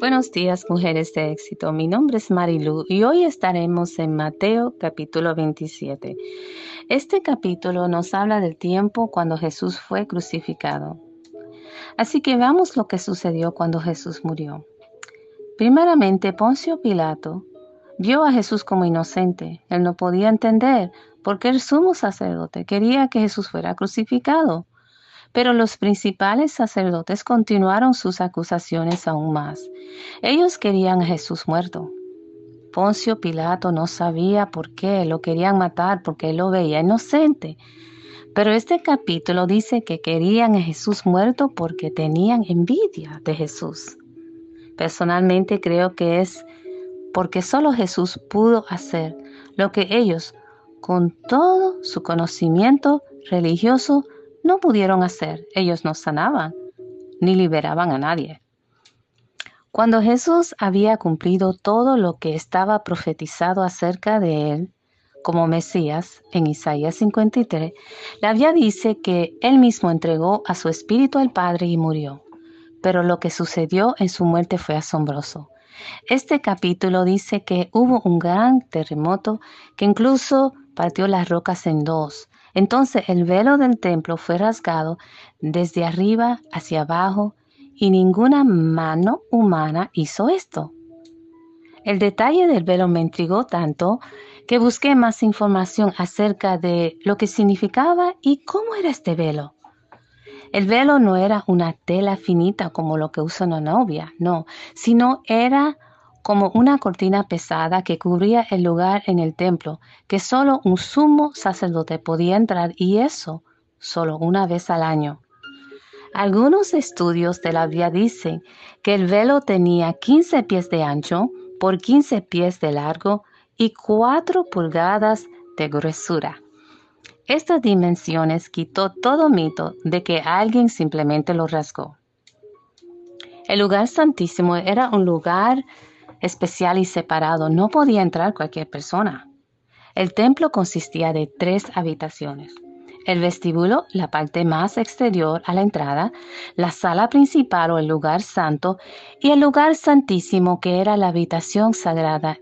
Buenos días, mujeres de éxito. Mi nombre es Marilu y hoy estaremos en Mateo capítulo 27. Este capítulo nos habla del tiempo cuando Jesús fue crucificado. Así que veamos lo que sucedió cuando Jesús murió. Primeramente, Poncio Pilato vio a Jesús como inocente. Él no podía entender por qué el sumo sacerdote quería que Jesús fuera crucificado. Pero los principales sacerdotes continuaron sus acusaciones aún más. Ellos querían a Jesús muerto. Poncio Pilato no sabía por qué lo querían matar, porque él lo veía inocente. Pero este capítulo dice que querían a Jesús muerto porque tenían envidia de Jesús. Personalmente creo que es porque solo Jesús pudo hacer lo que ellos, con todo su conocimiento religioso, no pudieron hacer. Ellos no sanaban ni liberaban a nadie. Cuando Jesús había cumplido todo lo que estaba profetizado acerca de él como Mesías en Isaías 53, la Biblia dice que él mismo entregó a su espíritu al Padre y murió. Pero lo que sucedió en su muerte fue asombroso. Este capítulo dice que hubo un gran terremoto que incluso partió las rocas en dos. Entonces el velo del templo fue rasgado desde arriba hacia abajo y ninguna mano humana hizo esto. El detalle del velo me intrigó tanto que busqué más información acerca de lo que significaba y cómo era este velo. El velo no era una tela finita como lo que usa una novia, no, sino era como una cortina pesada que cubría el lugar en el templo, que solo un sumo sacerdote podía entrar y eso solo una vez al año. Algunos estudios de la Biblia dicen que el velo tenía 15 pies de ancho por 15 pies de largo y 4 pulgadas de gruesura. Estas dimensiones quitó todo mito de que alguien simplemente lo rasgó. El lugar santísimo era un lugar especial y separado, no podía entrar cualquier persona. El templo consistía de tres habitaciones. El vestíbulo, la parte más exterior a la entrada, la sala principal o el lugar santo y el lugar santísimo que era la habitación sagrada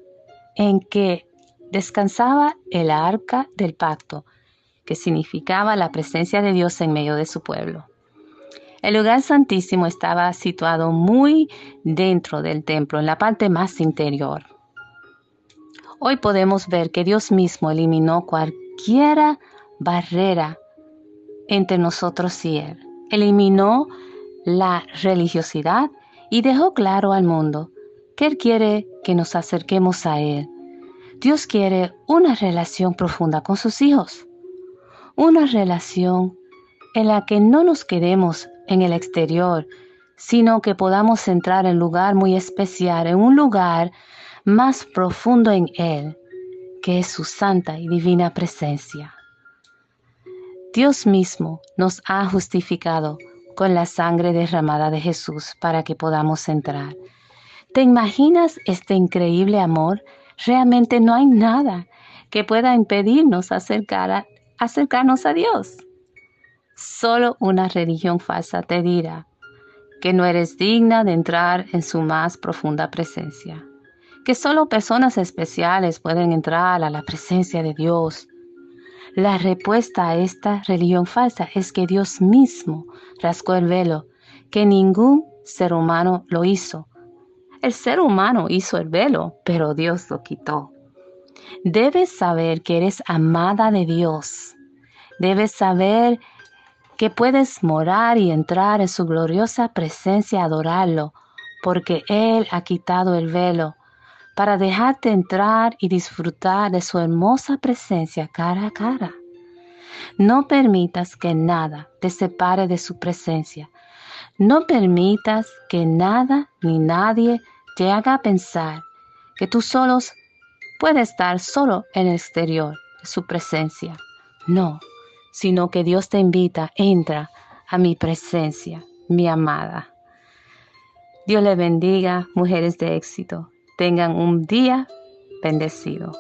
en que descansaba el arca del pacto, que significaba la presencia de Dios en medio de su pueblo. El lugar santísimo estaba situado muy dentro del templo, en la parte más interior. Hoy podemos ver que Dios mismo eliminó cualquiera barrera entre nosotros y Él. Eliminó la religiosidad y dejó claro al mundo que Él quiere que nos acerquemos a Él. Dios quiere una relación profunda con sus hijos, una relación en la que no nos quedemos en el exterior, sino que podamos entrar en lugar muy especial, en un lugar más profundo en Él, que es su santa y divina presencia. Dios mismo nos ha justificado con la sangre derramada de Jesús para que podamos entrar. ¿Te imaginas este increíble amor? Realmente no hay nada que pueda impedirnos acercar acercarnos a Dios. Solo una religión falsa te dirá que no eres digna de entrar en su más profunda presencia, que solo personas especiales pueden entrar a la presencia de Dios. La respuesta a esta religión falsa es que Dios mismo rasgó el velo, que ningún ser humano lo hizo. El ser humano hizo el velo, pero Dios lo quitó. Debes saber que eres amada de Dios. Debes saber que puedes morar y entrar en su gloriosa presencia, adorarlo, porque Él ha quitado el velo para dejarte entrar y disfrutar de su hermosa presencia cara a cara. No permitas que nada te separe de su presencia. No permitas que nada ni nadie te haga pensar que tú solos puedes estar solo en el exterior de su presencia. No sino que Dios te invita, entra a mi presencia, mi amada. Dios le bendiga, mujeres de éxito. Tengan un día bendecido.